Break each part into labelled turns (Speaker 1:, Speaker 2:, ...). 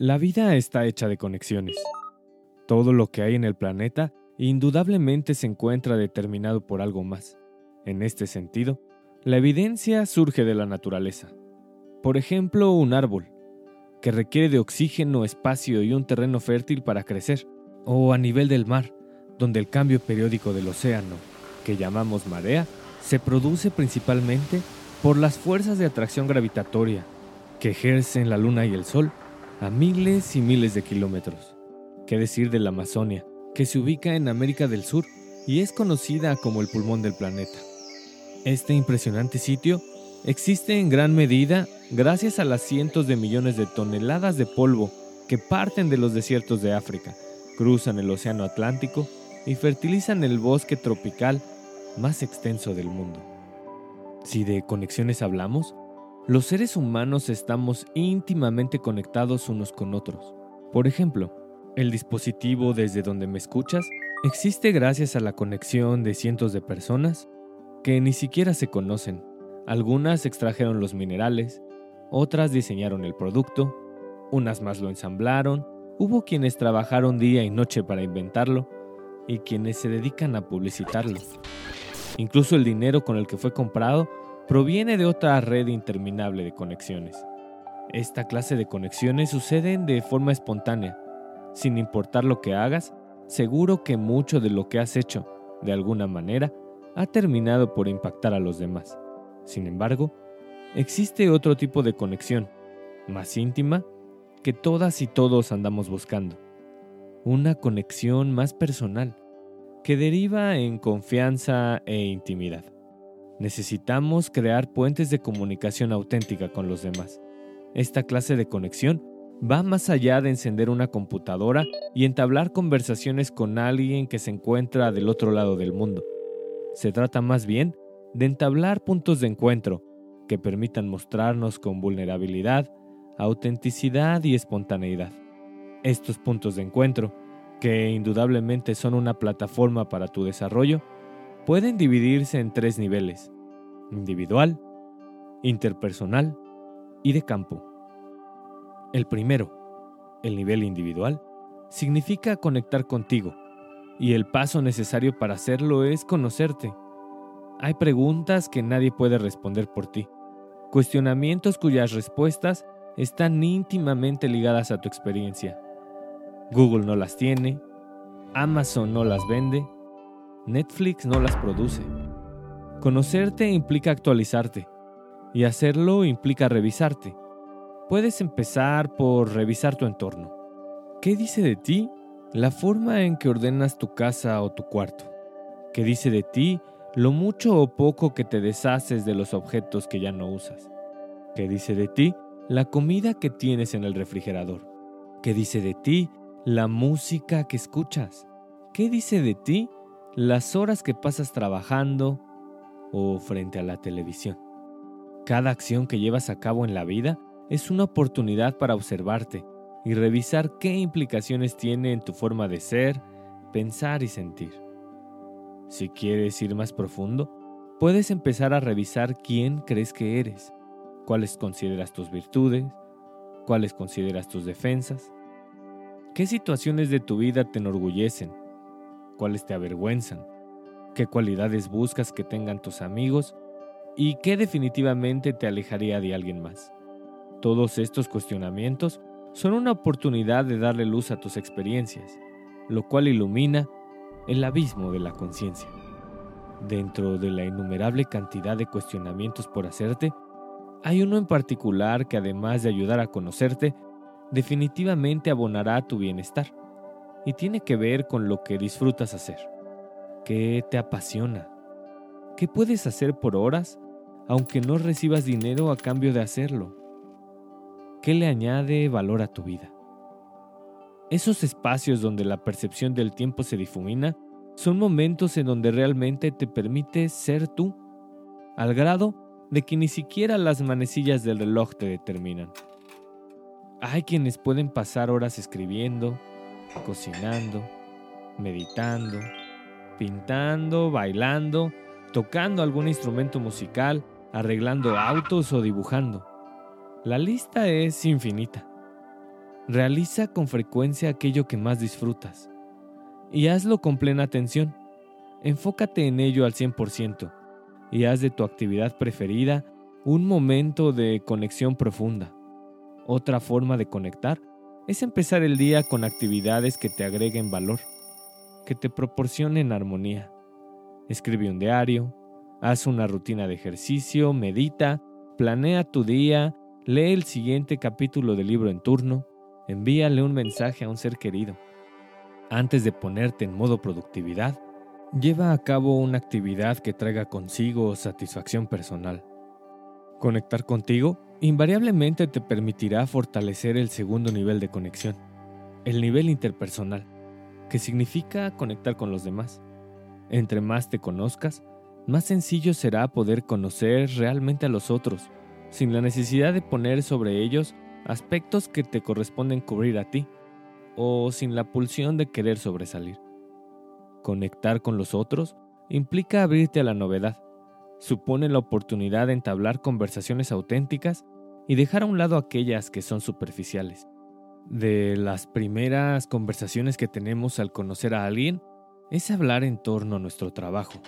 Speaker 1: La vida está hecha de conexiones. Todo lo que hay en el planeta indudablemente se encuentra determinado por algo más. En este sentido, la evidencia surge de la naturaleza. Por ejemplo, un árbol, que requiere de oxígeno, espacio y un terreno fértil para crecer, o a nivel del mar, donde el cambio periódico del océano, que llamamos marea, se produce principalmente por las fuerzas de atracción gravitatoria que ejercen la luna y el sol a miles y miles de kilómetros. ¿Qué decir de la Amazonia, que se ubica en América del Sur y es conocida como el pulmón del planeta? Este impresionante sitio existe en gran medida gracias a las cientos de millones de toneladas de polvo que parten de los desiertos de África, cruzan el Océano Atlántico y fertilizan el bosque tropical más extenso del mundo. Si de conexiones hablamos, los seres humanos estamos íntimamente conectados unos con otros. Por ejemplo, el dispositivo desde donde me escuchas existe gracias a la conexión de cientos de personas que ni siquiera se conocen. Algunas extrajeron los minerales, otras diseñaron el producto, unas más lo ensamblaron, hubo quienes trabajaron día y noche para inventarlo y quienes se dedican a publicitarlo. Incluso el dinero con el que fue comprado proviene de otra red interminable de conexiones. Esta clase de conexiones suceden de forma espontánea. Sin importar lo que hagas, seguro que mucho de lo que has hecho, de alguna manera, ha terminado por impactar a los demás. Sin embargo, existe otro tipo de conexión, más íntima, que todas y todos andamos buscando. Una conexión más personal, que deriva en confianza e intimidad. Necesitamos crear puentes de comunicación auténtica con los demás. Esta clase de conexión va más allá de encender una computadora y entablar conversaciones con alguien que se encuentra del otro lado del mundo. Se trata más bien de entablar puntos de encuentro que permitan mostrarnos con vulnerabilidad, autenticidad y espontaneidad. Estos puntos de encuentro, que indudablemente son una plataforma para tu desarrollo, pueden dividirse en tres niveles, individual, interpersonal y de campo. El primero, el nivel individual, significa conectar contigo, y el paso necesario para hacerlo es conocerte. Hay preguntas que nadie puede responder por ti, cuestionamientos cuyas respuestas están íntimamente ligadas a tu experiencia. Google no las tiene, Amazon no las vende, Netflix no las produce. Conocerte implica actualizarte y hacerlo implica revisarte. Puedes empezar por revisar tu entorno. ¿Qué dice de ti la forma en que ordenas tu casa o tu cuarto? ¿Qué dice de ti lo mucho o poco que te deshaces de los objetos que ya no usas? ¿Qué dice de ti la comida que tienes en el refrigerador? ¿Qué dice de ti la música que escuchas? ¿Qué dice de ti las horas que pasas trabajando o frente a la televisión. Cada acción que llevas a cabo en la vida es una oportunidad para observarte y revisar qué implicaciones tiene en tu forma de ser, pensar y sentir. Si quieres ir más profundo, puedes empezar a revisar quién crees que eres, cuáles consideras tus virtudes, cuáles consideras tus defensas, qué situaciones de tu vida te enorgullecen cuáles te avergüenzan, qué cualidades buscas que tengan tus amigos y qué definitivamente te alejaría de alguien más. Todos estos cuestionamientos son una oportunidad de darle luz a tus experiencias, lo cual ilumina el abismo de la conciencia. Dentro de la innumerable cantidad de cuestionamientos por hacerte, hay uno en particular que además de ayudar a conocerte, definitivamente abonará a tu bienestar y tiene que ver con lo que disfrutas hacer. ¿Qué te apasiona? ¿Qué puedes hacer por horas aunque no recibas dinero a cambio de hacerlo? ¿Qué le añade valor a tu vida? Esos espacios donde la percepción del tiempo se difumina son momentos en donde realmente te permite ser tú, al grado de que ni siquiera las manecillas del reloj te determinan. Hay quienes pueden pasar horas escribiendo, cocinando, meditando, pintando, bailando, tocando algún instrumento musical, arreglando autos o dibujando. La lista es infinita. Realiza con frecuencia aquello que más disfrutas y hazlo con plena atención. Enfócate en ello al 100% y haz de tu actividad preferida un momento de conexión profunda. Otra forma de conectar es empezar el día con actividades que te agreguen valor, que te proporcionen armonía. Escribe un diario, haz una rutina de ejercicio, medita, planea tu día, lee el siguiente capítulo del libro en turno, envíale un mensaje a un ser querido. Antes de ponerte en modo productividad, lleva a cabo una actividad que traiga consigo satisfacción personal. Conectar contigo invariablemente te permitirá fortalecer el segundo nivel de conexión, el nivel interpersonal, que significa conectar con los demás. Entre más te conozcas, más sencillo será poder conocer realmente a los otros, sin la necesidad de poner sobre ellos aspectos que te corresponden cubrir a ti, o sin la pulsión de querer sobresalir. Conectar con los otros implica abrirte a la novedad, supone la oportunidad de entablar conversaciones auténticas y dejar a un lado aquellas que son superficiales. De las primeras conversaciones que tenemos al conocer a alguien es hablar en torno a nuestro trabajo,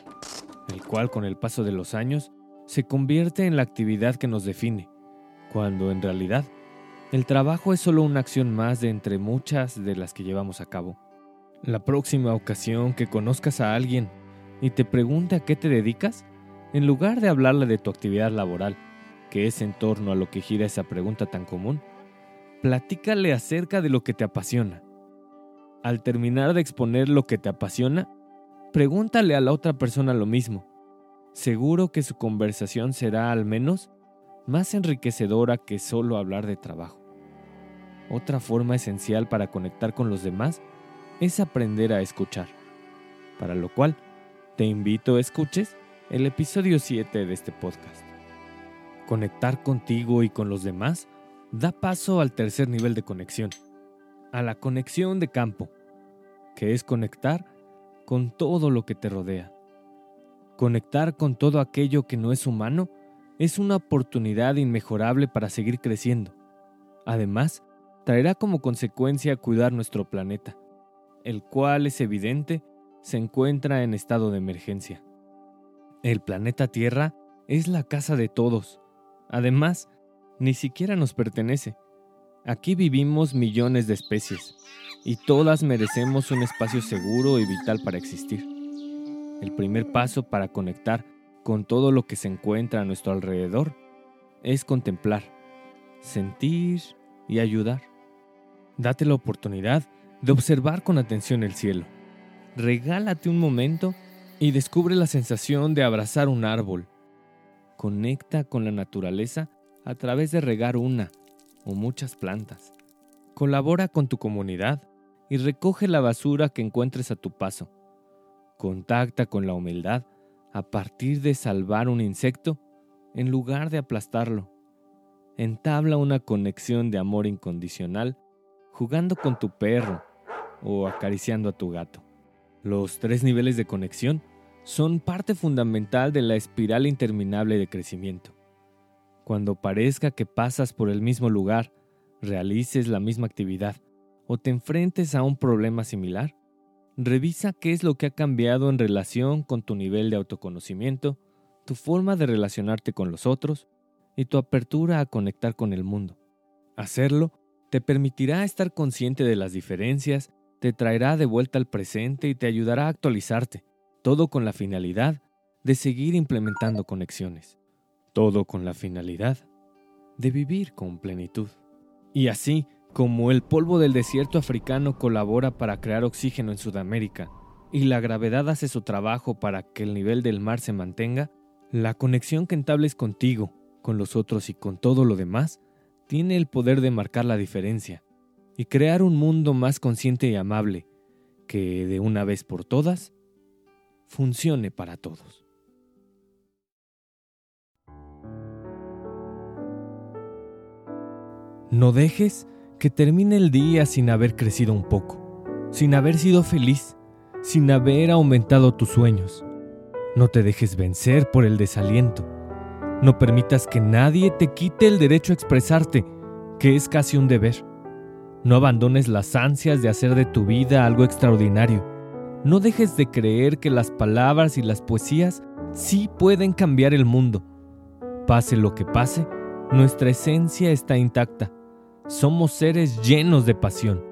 Speaker 1: el cual con el paso de los años se convierte en la actividad que nos define, cuando en realidad el trabajo es solo una acción más de entre muchas de las que llevamos a cabo. La próxima ocasión que conozcas a alguien y te pregunte a qué te dedicas, en lugar de hablarle de tu actividad laboral, que es en torno a lo que gira esa pregunta tan común, platícale acerca de lo que te apasiona. Al terminar de exponer lo que te apasiona, pregúntale a la otra persona lo mismo. Seguro que su conversación será al menos más enriquecedora que solo hablar de trabajo. Otra forma esencial para conectar con los demás es aprender a escuchar, para lo cual te invito a escuches el episodio 7 de este podcast. Conectar contigo y con los demás da paso al tercer nivel de conexión, a la conexión de campo, que es conectar con todo lo que te rodea. Conectar con todo aquello que no es humano es una oportunidad inmejorable para seguir creciendo. Además, traerá como consecuencia cuidar nuestro planeta, el cual es evidente se encuentra en estado de emergencia. El planeta Tierra es la casa de todos. Además, ni siquiera nos pertenece. Aquí vivimos millones de especies y todas merecemos un espacio seguro y vital para existir. El primer paso para conectar con todo lo que se encuentra a nuestro alrededor es contemplar, sentir y ayudar. Date la oportunidad de observar con atención el cielo. Regálate un momento y descubre la sensación de abrazar un árbol. Conecta con la naturaleza a través de regar una o muchas plantas. Colabora con tu comunidad y recoge la basura que encuentres a tu paso. Contacta con la humildad a partir de salvar un insecto en lugar de aplastarlo. Entabla una conexión de amor incondicional jugando con tu perro o acariciando a tu gato. Los tres niveles de conexión son parte fundamental de la espiral interminable de crecimiento. Cuando parezca que pasas por el mismo lugar, realices la misma actividad o te enfrentes a un problema similar, revisa qué es lo que ha cambiado en relación con tu nivel de autoconocimiento, tu forma de relacionarte con los otros y tu apertura a conectar con el mundo. Hacerlo te permitirá estar consciente de las diferencias te traerá de vuelta al presente y te ayudará a actualizarte, todo con la finalidad de seguir implementando conexiones, todo con la finalidad de vivir con plenitud. Y así, como el polvo del desierto africano colabora para crear oxígeno en Sudamérica y la gravedad hace su trabajo para que el nivel del mar se mantenga, la conexión que entables contigo, con los otros y con todo lo demás, tiene el poder de marcar la diferencia y crear un mundo más consciente y amable que, de una vez por todas, funcione para todos. No dejes que termine el día sin haber crecido un poco, sin haber sido feliz, sin haber aumentado tus sueños. No te dejes vencer por el desaliento. No permitas que nadie te quite el derecho a expresarte, que es casi un deber. No abandones las ansias de hacer de tu vida algo extraordinario. No dejes de creer que las palabras y las poesías sí pueden cambiar el mundo. Pase lo que pase, nuestra esencia está intacta. Somos seres llenos de pasión.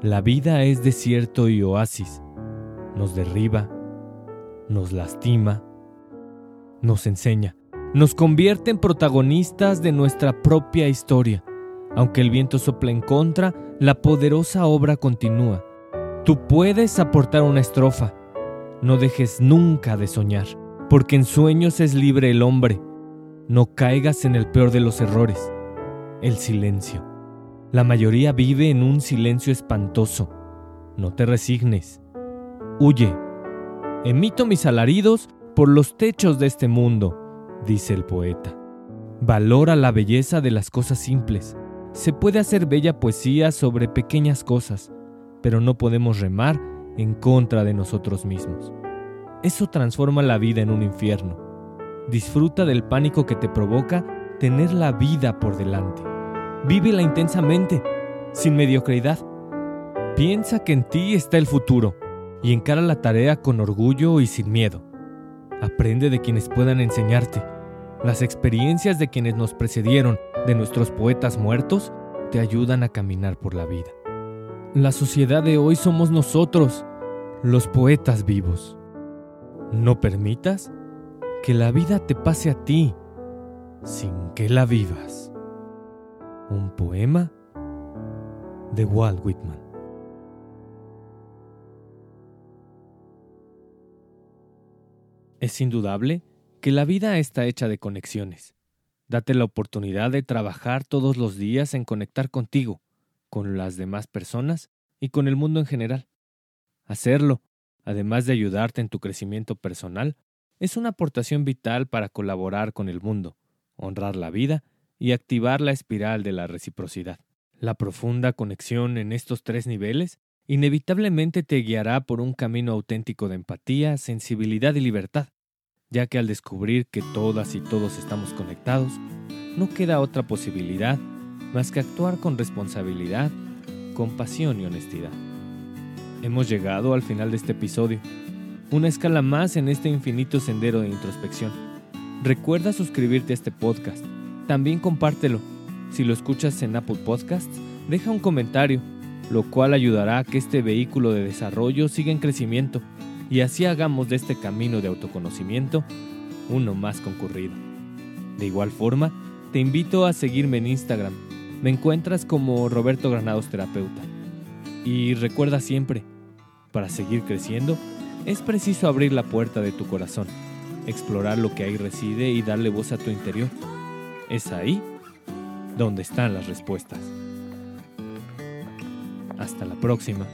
Speaker 1: La vida es desierto y oasis. Nos derriba, nos lastima, nos enseña, nos convierte en protagonistas de nuestra propia historia. Aunque el viento sople en contra, la poderosa obra continúa. Tú puedes aportar una estrofa. No dejes nunca de soñar, porque en sueños es libre el hombre. No caigas en el peor de los errores, el silencio. La mayoría vive en un silencio espantoso. No te resignes. Huye. Emito mis alaridos por los techos de este mundo, dice el poeta. Valora la belleza de las cosas simples. Se puede hacer bella poesía sobre pequeñas cosas, pero no podemos remar en contra de nosotros mismos. Eso transforma la vida en un infierno. Disfruta del pánico que te provoca tener la vida por delante. Vívela intensamente, sin mediocridad. Piensa que en ti está el futuro y encara la tarea con orgullo y sin miedo. Aprende de quienes puedan enseñarte. Las experiencias de quienes nos precedieron, de nuestros poetas muertos, te ayudan a caminar por la vida. La sociedad de hoy somos nosotros, los poetas vivos. No permitas que la vida te pase a ti sin que la vivas. Un poema de Walt Whitman. Es indudable que la vida está hecha de conexiones. Date la oportunidad de trabajar todos los días en conectar contigo, con las demás personas y con el mundo en general. Hacerlo, además de ayudarte en tu crecimiento personal, es una aportación vital para colaborar con el mundo, honrar la vida y activar la espiral de la reciprocidad. La profunda conexión en estos tres niveles inevitablemente te guiará por un camino auténtico de empatía, sensibilidad y libertad, ya que al descubrir que todas y todos estamos conectados, no queda otra posibilidad más que actuar con responsabilidad, compasión y honestidad. Hemos llegado al final de este episodio, una escala más en este infinito sendero de introspección. Recuerda suscribirte a este podcast también compártelo. Si lo escuchas en Apple Podcasts, deja un comentario, lo cual ayudará a que este vehículo de desarrollo siga en crecimiento y así hagamos de este camino de autoconocimiento uno más concurrido. De igual forma, te invito a seguirme en Instagram. Me encuentras como Roberto Granados Terapeuta. Y recuerda siempre, para seguir creciendo, es preciso abrir la puerta de tu corazón, explorar lo que ahí reside y darle voz a tu interior. Es ahí donde están las respuestas. Hasta la próxima.